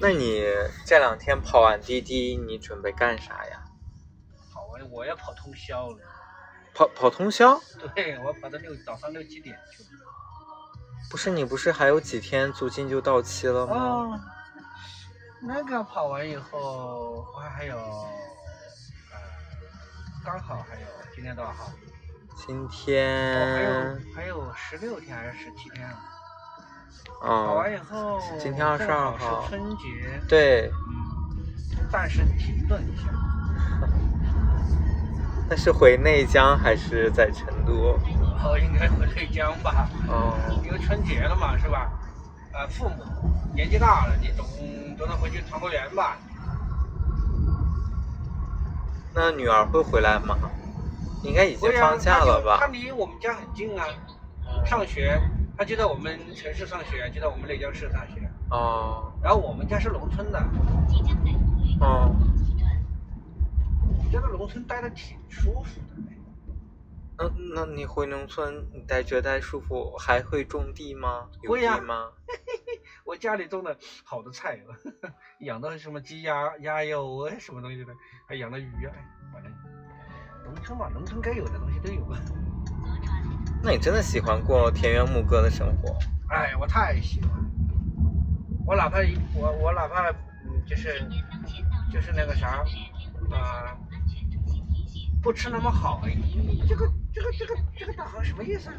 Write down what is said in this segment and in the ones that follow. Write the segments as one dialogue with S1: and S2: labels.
S1: 那你这两天跑完滴滴，你准备干啥呀？
S2: 跑完我要跑通宵了。
S1: 跑跑通宵？
S2: 对，我跑到六早上六七点去了。
S1: 不是你不是还有几天租金就到期了吗？
S2: 哦，那个跑完以后，我还有，呃，刚好还有今天多少号？
S1: 今
S2: 哦，还
S1: 天
S2: 有还有十六天还是十七天啊？跑
S1: 哦
S2: 完以，后，
S1: 今天二
S2: 十二
S1: 号
S2: 是春节，
S1: 对，
S2: 嗯，暂时停顿一下。
S1: 那是回内江还是在成都？
S2: 哦，应该回内江吧，
S1: 哦，
S2: 因为春节了嘛，是吧？呃，父母年纪大了，你总总得回去团个圆吧。
S1: 那女儿会回来吗？应该已经放假了吧？她？
S2: 离我们家很近啊，上学，他就在我们城市上学，就在我们内江市上学。
S1: 哦
S2: 然后我们家是农村的，
S1: 哦，
S2: 在这农村待的挺舒服的。
S1: 那那你回农村，你待觉得舒服，还会种地吗？有
S2: 会呀
S1: 地吗？
S2: 我家里种的好多菜哦，养的什么鸡鸭鸭肉啊，什么东西的，还养了鱼反正农村嘛，农村该有的东西都有啊。
S1: 那你真的喜欢过田园牧歌的生活？
S2: 哎，我太喜欢，我哪怕我我哪怕嗯就是就是那个啥啊、不吃那么好，这个这个这个这个导航什么意思啊？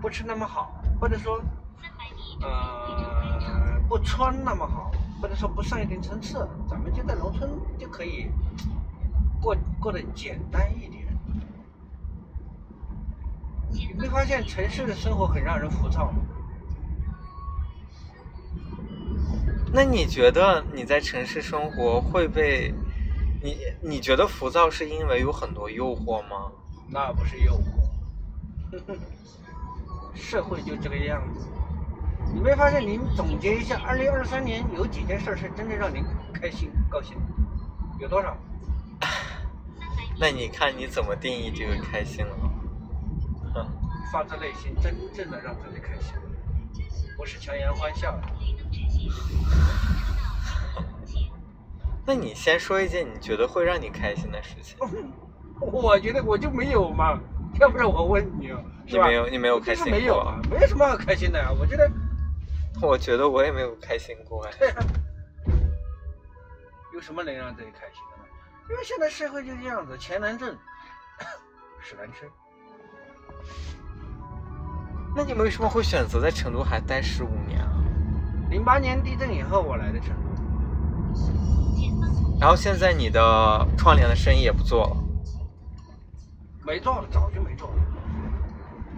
S2: 不吃那么好，或者说呃不穿那么好，或者说不上一定层次，咱们就在农村就可以过过得简单一点。你没发现城市的生活很让人浮躁吗？
S1: 那你觉得你在城市生活会被你你觉得浮躁是因为有很多诱惑吗？
S2: 那不是诱惑，社会就这个样子。你没发现？您总结一下，二零二三年有几件事是真正让您开心、高兴？有多少？
S1: 那你看你怎么定义这个开心了？哼，
S2: 发自内心真正的让自己开心，不是强颜欢笑。
S1: 那你先说一件你觉得会让你开心的事情。
S2: 我觉得我就没有嘛，要不然我问你哦，
S1: 你没有，你没有开心
S2: 就是没有
S1: 过
S2: 啊，没有什么好开心的呀、我觉得
S1: 我觉得我也没有开心过哎。
S2: 有什么能让自己开心的呢？因为现在社会就这样子，钱难挣，屎难吃。
S1: 那你为什么会选择在成都还待十五年啊？
S2: 零八年地震以后，我来的成都。
S1: 然后现在你的窗帘的生意也不做了。
S2: 没做了，早就没做了，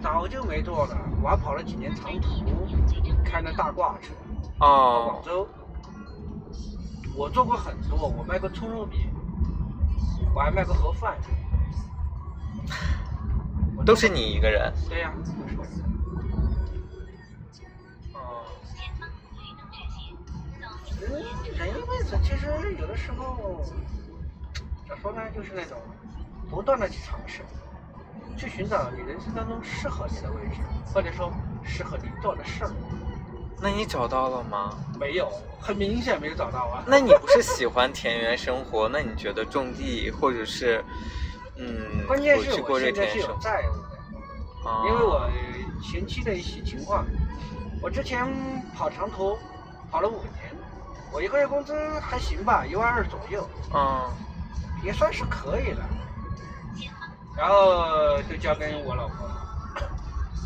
S2: 早就没做了。我还跑了几年长途，开那大挂车到
S1: 哦
S2: 广，州。我做过很多，我卖过葱肉饼，我还卖过盒饭。
S1: 都是你一个人。
S2: 对呀、都是我。人人一辈子其实有的时候，咋说呢，就是那种不断的去尝试，去寻找你人生当中适合你的位置，或者说适合你做的事儿。
S1: 那你找到了吗？
S2: 没有，很明显没有找到啊。
S1: 那你不是喜欢田园生活？那你觉得种地或者是，嗯，
S2: 关键是我现在？是有债务的。
S1: 啊
S2: 因为我前期的一些情况，我之前跑长途跑了五年，我一个月工资还行吧，一万二左右，
S1: 嗯
S2: 也算是可以了。然后就交给我老婆了。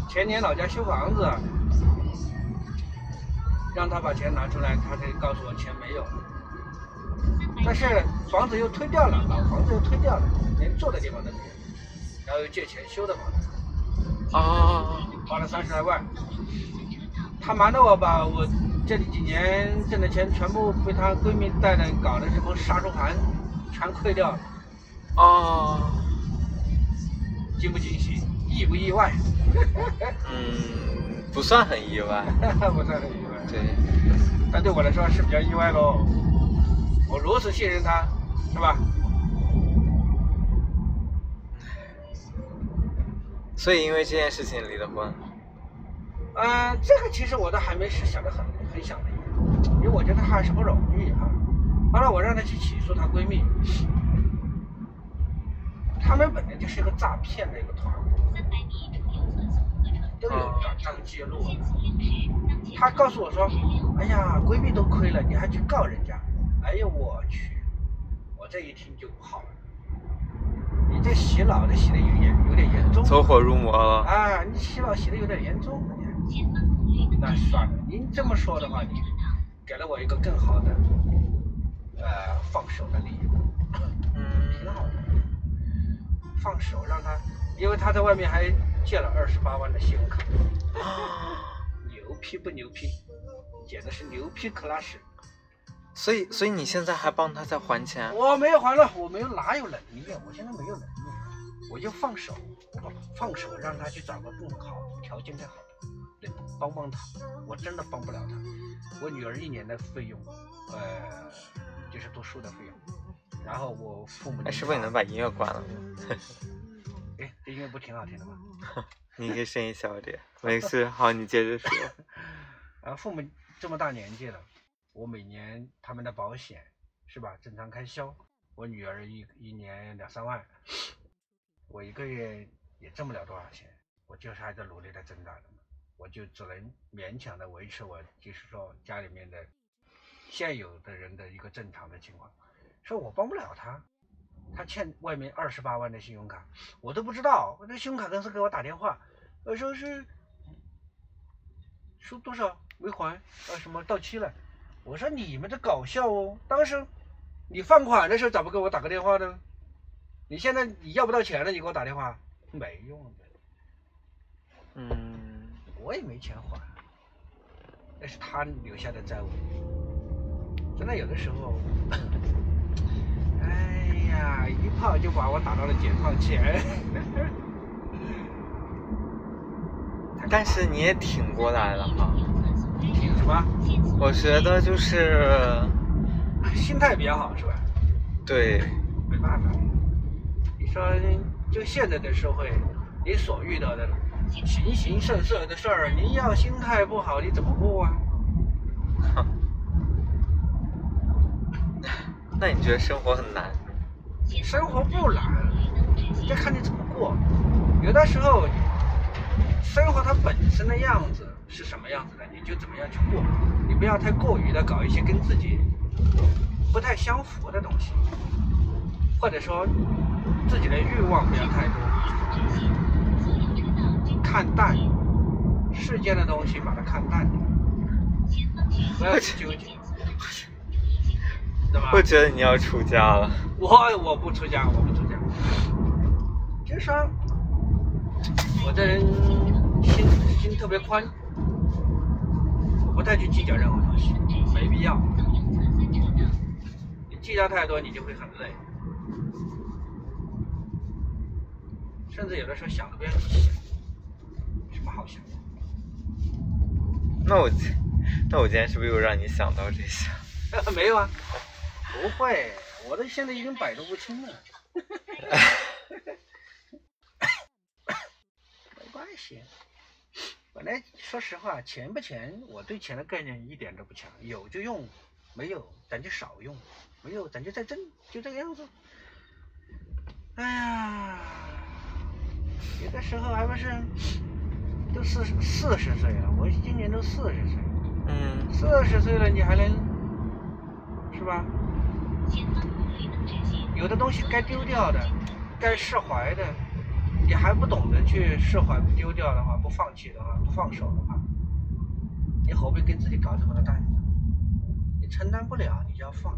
S2: 前年老家修房子，让她把钱拿出来，她才告诉我钱没有了。但是房子又推掉了，老房子又推掉了，连住的地方都没有，然后又借钱修的房子。
S1: 啊，
S2: 花了三十来万。她瞒着我把我这几年挣的钱全部被她闺蜜带的搞的什么杀猪盘，全亏掉了，
S1: 哦，
S2: 惊不惊喜，意不意外？
S1: 嗯，不算很意外。
S2: 不算很意外，
S1: 对，
S2: 但对我来说是比较意外喽。我如此信任她，是吧？
S1: 所以因为这件事情离的婚。
S2: 嗯，这个其实我都还没是想的很很想的，因为我觉得还是不容易啊。后来我让她去起诉她闺蜜，他们本来就是一个诈骗的一个团伙，都有转账记录。她告诉我说：“哎呀，闺蜜都亏了，你还去告人家？”哎呦我去！我这一听就不好了，你这洗脑的洗的有点有点严重。
S1: 走火入魔了。
S2: 啊，你洗脑洗的有点严重。那算了，您这么说的话，你给了我一个更好的呃放手的理由。
S1: 嗯，
S2: 挺好的。放手让他，因为他在外面还借了二十八万的信用卡。牛批不牛批？简直是牛批 class。
S1: 所以，所以你现在还帮他在还钱？
S2: 我没有还了，我没有哪有能力？我现在没有能力，我就放手，放手让他去找个更好条件更好帮帮他。我真的帮不了他。我女儿一年的费用，呃，就是读书的费用。然后我父母，
S1: 哎，是不是你能把音乐关了？
S2: 哎，这音乐不挺好听的吗？
S1: 你可以声音小点。没事，好，你接着说。
S2: 啊，父母这么大年纪了。我每年他们的保险是吧？正常开销，我女儿一一年两三万，我一个月也挣不了多少钱，我就是还在努力的挣扎的嘛，我就只能勉强的维持我就是说家里面的现有的人的一个正常的情况，说我帮不了他，他欠外面二十八万的信用卡，我都不知道，那信用卡公司给我打电话，我说是说多少没还，啊什么到期了。我说你们在搞笑哦！当时你放款的时候咋不给我打个电话呢？你现在你要不到钱了，你给我打电话没用的。
S1: 嗯，
S2: 我也没钱还，那是他留下的债务。真的有的时候，哎呀，一炮就把我打到了解放前。
S1: 但是你也挺过来了哈。
S2: 挺什么？
S1: 我觉得就是
S2: 心态比较好，是吧？
S1: 对。
S2: 没办法，你说就现在的社会，你所遇到的形形色色的事儿，你要心态不好，你怎么过啊？
S1: 那你觉得生活很难？
S2: 生活不难，就看你怎么过。有的时候，生活它本身的样子。是什么样子的，你就怎么样去过，你不要太过于的搞一些跟自己不太相符的东西，或者说自己的欲望不要太多，看淡世间的东西，把它看淡点，不要去纠结，对吧？
S1: 我觉得你要出家了。
S2: 我我不出家，我不出家，就是说，我这人心心特别宽。我不太去计较任何东西，没必要。你计较太多，你就会很累，甚至有的时候想都不要去想，什么好想？
S1: 那我，那我今天是不是又让你想到这些？
S2: 没有啊，不会，我都现在已经百毒不侵了。没关系。本来说实话，钱不钱，我对钱的概念一点都不强，有就用，没有咱就少用，没有咱就再挣，就这个样子。哎呀，有的时候还不是都四四十岁了，我今年都四十岁，
S1: 嗯，
S2: 四十岁了你还能是吧？有的东西该丢掉的，该释怀的。你还不懂得去释怀、不丢掉的话，不放弃的话，不放手的话，你何必跟自己搞这么多担子？你承担不了，你就要放，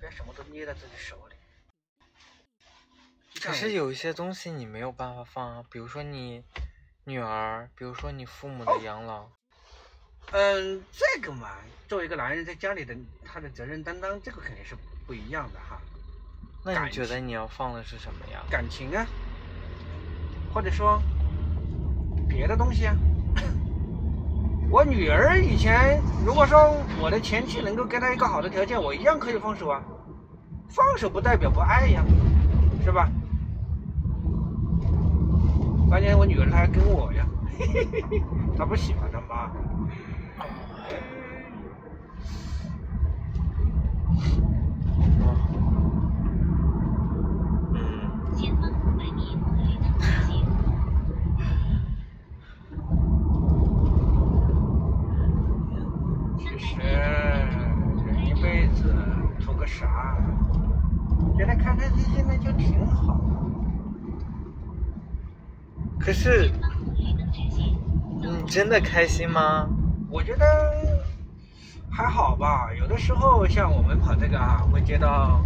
S2: 别什么都捏在自己手里。
S1: 可是有一些东西你没有办法放啊，比如说你女儿，比如说你父母的养老。
S2: 嗯，这个嘛，作为一个男人在家里的他的责任担当，这个肯定是不一样的哈。
S1: 那你觉得你要放的是什么呀？
S2: 感情啊，或者说别的东西啊。我女儿以前如果说我的前妻能够给她一个好的条件，我一样可以放手啊。放手不代表不爱呀，是吧？关键我女儿她还跟我呀。她不喜欢她妈。
S1: 嗯。
S2: 其实人一辈子图个啥？觉得开开心心的就挺好。
S1: 可是。你真的开心吗？
S2: 我觉得还好吧，有的时候像我们跑这个啊，会接到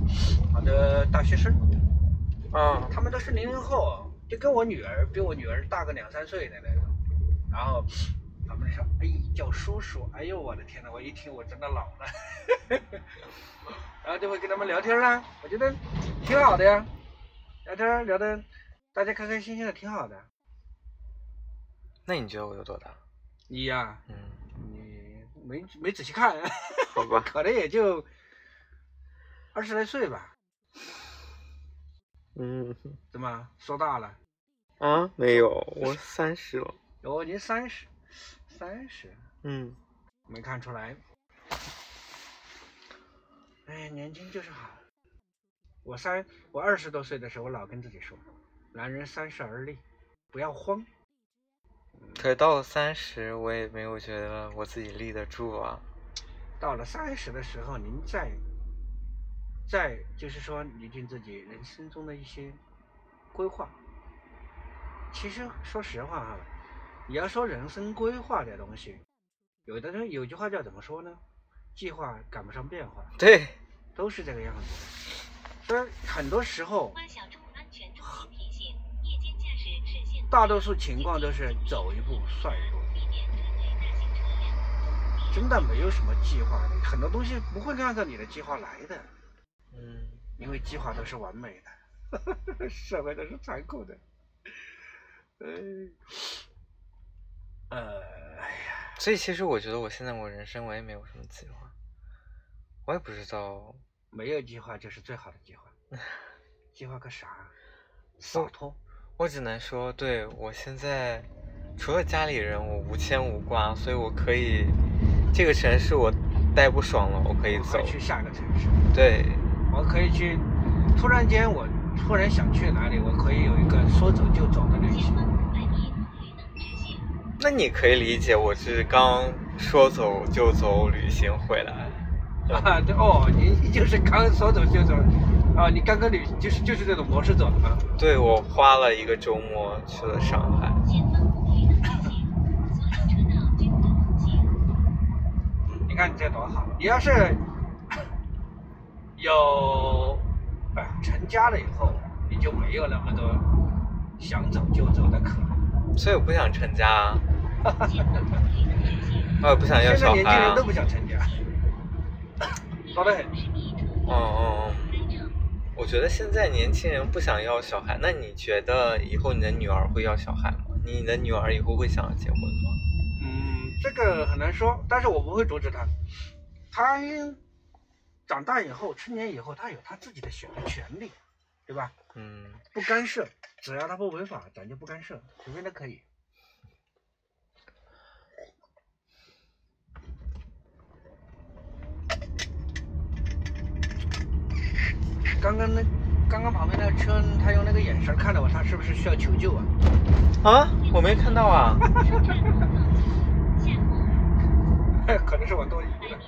S2: 好的大学生，
S1: 嗯，
S2: 他们都是零零后，就跟我女儿比我女儿大个两三岁的那种。然后他们说：“哎，叫叔叔。”哎呦，我的天呐，我一听我真的老了。然后就会跟他们聊天啦，我觉得挺好的呀，聊天聊的大家开开心心的，挺好的。
S1: 那你觉得我有多大？
S2: 你呀、
S1: 嗯，
S2: 你没没仔细看，
S1: 好吧，
S2: 可能也就二十来岁吧。
S1: 嗯，
S2: 怎么说大了？
S1: 啊，没有，我三十了。
S2: 哦，您三十，三十
S1: 嗯，
S2: 没看出来。哎，年轻就是好。我三，我二十多岁的时候，我老跟自己说，男人三十而立，不要慌。
S1: 可到了三十，我也没有觉得我自己立得住啊。
S2: 到了三十的时候，您再，再就是说拟定自己人生中的一些规划。其实说实话哈，你要说人生规划这东西，有的人有句话叫怎么说呢？计划赶不上变化，
S1: 对，
S2: 都是这个样子的。所以很多时候，大多数情况都是走一步算一步。真的没有什么计划的，很多东西不会按照你的计划来的。
S1: 嗯，
S2: 因为计划都是完美的，社会都是残酷的。哎，呃，哎呀，
S1: 所以其实我觉得我现在我人生我也没有什么计划，我也不知道。
S2: 没有计划就是最好的计划。计划个啥？洒脱。
S1: 我只能说，对我现在除了家里人，我无牵无挂，所以我可以这个城市我待不爽了，我可以走。
S2: 去下个城市，
S1: 对，
S2: 我可以去。突然间，我突然想去哪里，我可以有一个说走就走的旅行。
S1: 那你可以理解我是刚说走就走旅行回来。
S2: 啊，对哦，你就是刚说走就走，啊，你刚刚旅就是就是这种模式走的吗？
S1: 对，我花了一个周末去了上海。
S2: 你看你这多好！你要是有啊成家了以后，你就没有那么多想走就走的可能。
S1: 所以我不想成家啊，
S3: 前方绿灯直行。
S1: 我也不想要
S2: 现在
S1: 小孩啊
S2: 年轻人都。不想成家，多得很。
S1: 嗯嗯嗯，我觉得现在年轻人不想要小孩，那你觉得以后你的女儿会要小孩吗？你的女儿以后会想要结婚吗？
S2: 嗯，这个很难说，但是我不会阻止她。她长大以后，成年以后，她有她自己的选择权利，对吧？
S1: 嗯，
S2: 不干涉，只要她不违法，咱就不干涉，随便都可以。刚刚那，刚刚旁边那个车，他用那个眼神看着我，他是不是需要求救啊？
S1: 啊，我没看到啊。
S2: 可能是我多疑了，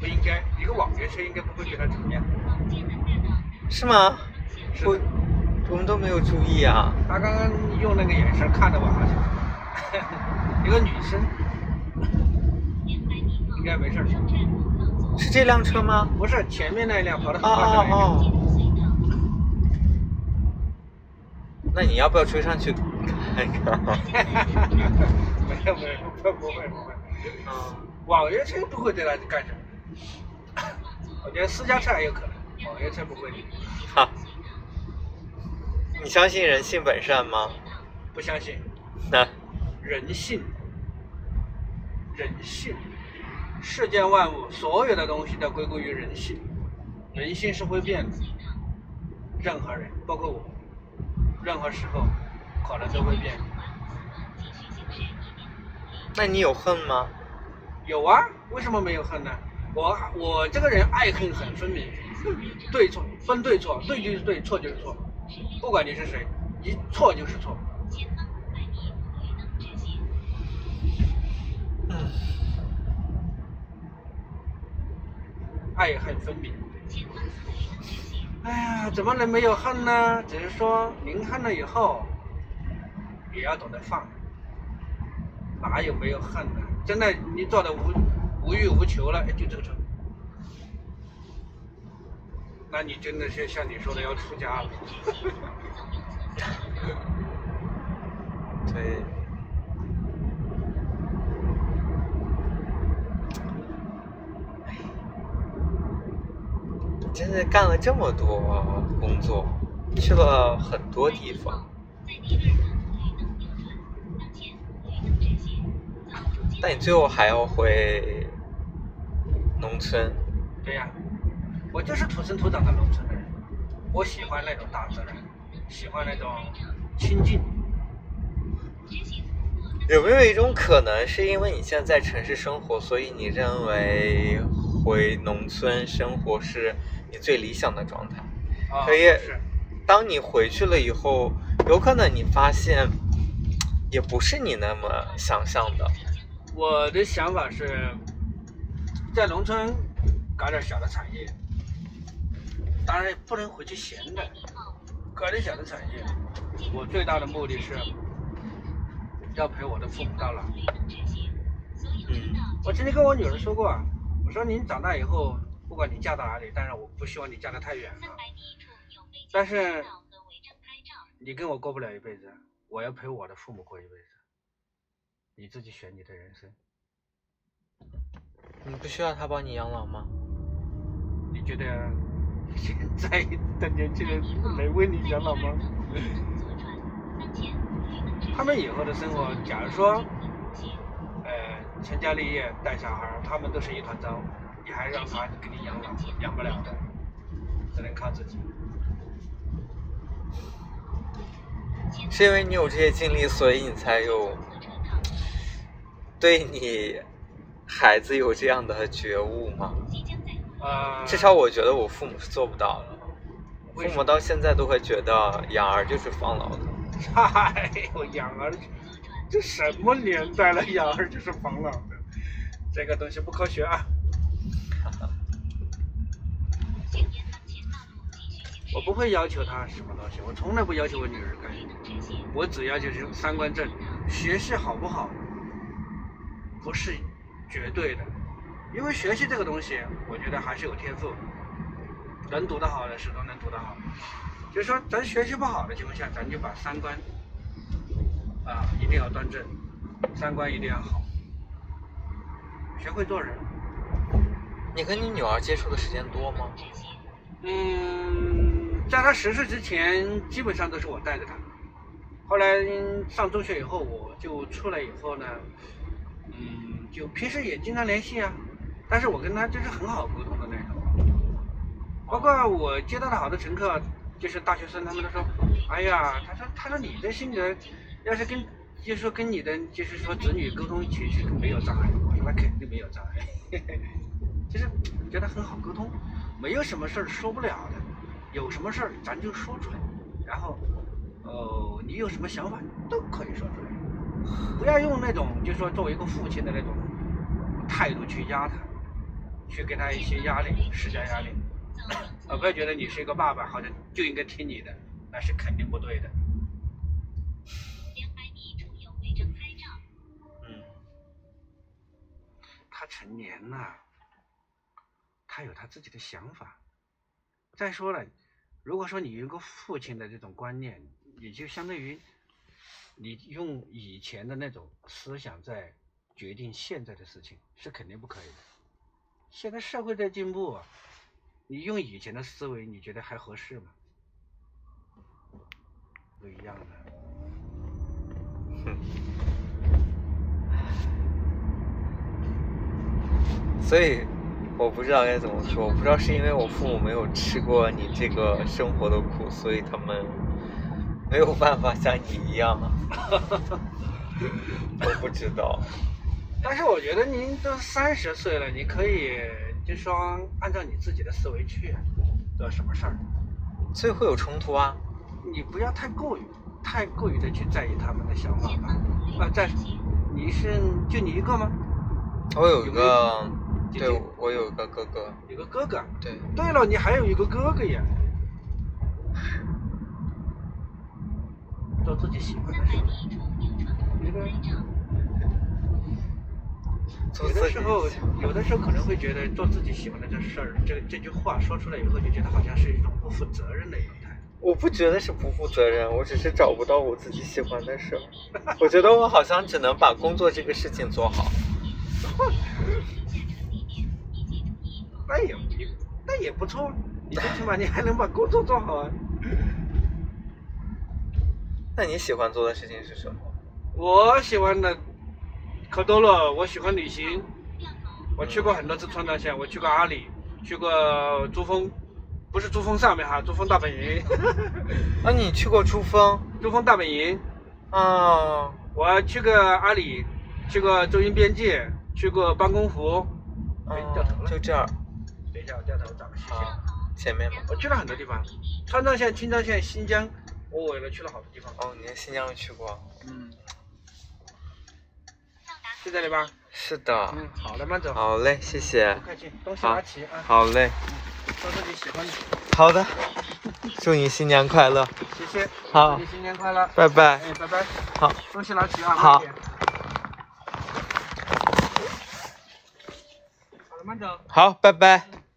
S2: 不应该，一个网约车应该不会给他怎么样。
S1: 是吗？我我们都没有注意啊。
S2: 他刚刚用那个眼神看着我，好像 一个女生，应该没事儿。
S1: 是这辆车吗？
S2: 不是前面那一辆跑得很
S1: 哦
S2: 快的那辆。
S1: 哦哦。那你要不要追上去看看？
S2: 没有没有不不会不会，
S1: 嗯，
S2: 网约车不会对他干什么。我觉得私家车还有可能，网约车不会。
S1: 哈。你相信人性本善吗？
S2: 不相信
S1: 那
S2: 人性，人性，世间万物所有的东西都归功于人性，人性是会变的。任何人，包括我，任何时候可能都会变。
S1: 那你有恨吗？
S2: 有啊，为什么没有恨呢？我我这个人爱恨很分明，对错分对错，对就是对，错就是错，不管你是谁，一错就是错。
S1: 嗯，
S2: 爱恨分明。哎呀，怎么能没有恨呢？只是说您恨了以后，也要懂得放，哪有没有恨呢？真的，你做的无无欲无求了，哎，就这种，那你真的是像你说的要出家了。
S1: 对。真的干了这么多工作，去了很多地方，但你最后还要回农村。
S2: 对呀、我就是土生土长的农村人，我喜欢那种大自然，喜欢那种清静。
S1: 有没有一种可能，是因为你现在在城市生活，所以你认为回农村生活是你最理想的状态？
S2: 啊，
S1: 可以，当你回去了以后，有可能你发现，也不是你那么想象的。
S2: 我的想法是，在农村搞点小的产业，当然不能回去闲着，搞点小的产业。我最大的目的是要陪我的父母到老。
S3: 绿灯直行。所有车道
S2: 我曾经跟我女儿说过啊，我说您长大以后，不管你嫁到哪里，但是我不希望你嫁得太远但是。你跟我过不了一辈子，我要陪我的父母过一辈子。你自己选你的人生，
S1: 你不需要他帮你养老吗？
S2: 你觉得 现在的年轻人能为你养老吗？他们以后的生活，假如说，呃，成家立业带小孩，他们都是一团糟，你还让他给你养老，养不了的，只能靠自己。
S1: 是因为你有这些经历，所以你才有对你孩子有这样的觉悟吗？至少我觉得我父母是做不到的。
S2: 为什么
S1: 父母到现在都会觉得养儿就是防老的。
S2: 嗨，我养儿，这什么年代了，养儿就是防老的，这个东西不科学啊！
S3: 请沿当前道路继续行驶。
S2: 我不会要求他什么东西，我从来不要求我女儿干什么，我只要求是三观正，学习好不好，不是绝对的，因为学习这个东西，我觉得还是有天赋，能读得好的始终能读得好。就是说，咱学习不好的情况下，咱就把三观啊一定要端正，三观一定要好，学会做人。
S1: 你跟你女儿接触的时间多吗？
S2: 嗯，在她十岁之前，基本上都是我带着她。后来嗯上中学以后，我就出来以后呢，嗯，就平时也经常联系啊，但是我跟她就是很好沟通的那种。包括我接到的好多乘客，就是大学生，他们都说，哎呀，他说他说你这性格，要是跟就是说跟你的就是说子女沟通其实没有障碍。我那肯定没有障碍，其 实觉得很好沟通，没有什么事儿说不了的，有什么事儿咱就说出来，然后，呃，你有什么想法都可以说出来，不要用那种就是说作为一个父亲的那种态度去压他，去给他一些压力，施加压力。呃，不要觉得你是一个爸爸，好像就应该听你的，那是肯定不对的。
S3: 两百米处有违章拍照。
S1: 嗯，
S2: 他成年了，他有他自己的想法。再说了，如果说你有一个父亲的这种观念，也就相当于你用以前的那种思想在决定现在的事情，是肯定不可以的。现在社会在进步，你用以前的思维，你觉得还合适吗？不一样的。
S1: 所以我不知道该怎么说，我不知道是因为我父母没有吃过你这个生活的苦，所以他们没有办法像你一样。我不知道，
S2: 但是我觉得您都三十岁了，你可以就说按照你自己的思维去做什么事儿，
S1: 所以会有冲突啊。
S2: 你不要太过于太过于的去在意他们的想法吧。啊，在你是就你一个吗？
S1: 我有一个，
S2: 姐姐
S1: 对我有个哥哥，
S2: 有个哥哥。
S1: 对，
S2: 对了，你还有一个哥哥呀。做自己喜欢的事有的时候，有的时候可能会觉得做自己喜欢的这事儿，这这句话说出来以后，就觉得好像是一种不负责任的一种态度。
S1: 我不觉得是不负责任，我只是找不到我自己喜欢的事儿。我觉得我好像只能把工作这个事情做好。
S2: 那也那也不错，你最起码你还能把工作做好啊。
S1: 那你喜欢做的事情是什么？
S2: 我喜欢的可多了，我喜欢旅行，我去过很多次川藏线，我去过阿里，去过珠峰，不是珠峰上面哈，珠峰大本营，
S1: 啊，你去过珠峰？
S2: 珠峰大本营，
S1: 啊，
S2: 我去过阿里，去过中英边界，去过班公湖，哎，掉头
S1: 嗯，
S2: 了，
S1: 就这儿。
S2: 等一下我掉头找个视线。
S1: 啊，前面吗？
S2: 我去了很多地方，川藏线、青藏线、新疆，我我了去了好多地方。
S1: 哦，你在新疆去过？
S2: 嗯，是这里吧？
S1: 是的。
S2: 嗯，好的，慢走，
S1: 好嘞，谢谢
S2: 不。客气，东西拿齐啊，
S1: 好嘞，
S2: 做自己喜欢的。
S1: 好的。祝你新年快乐，
S2: 谢谢，
S1: 好
S2: 祝你新年快乐，
S1: 拜拜。
S2: 哎，拜拜，
S1: 好，
S2: 东西拿齐啊，
S1: 好
S2: 慢点。好了，慢走。
S1: 好，拜拜。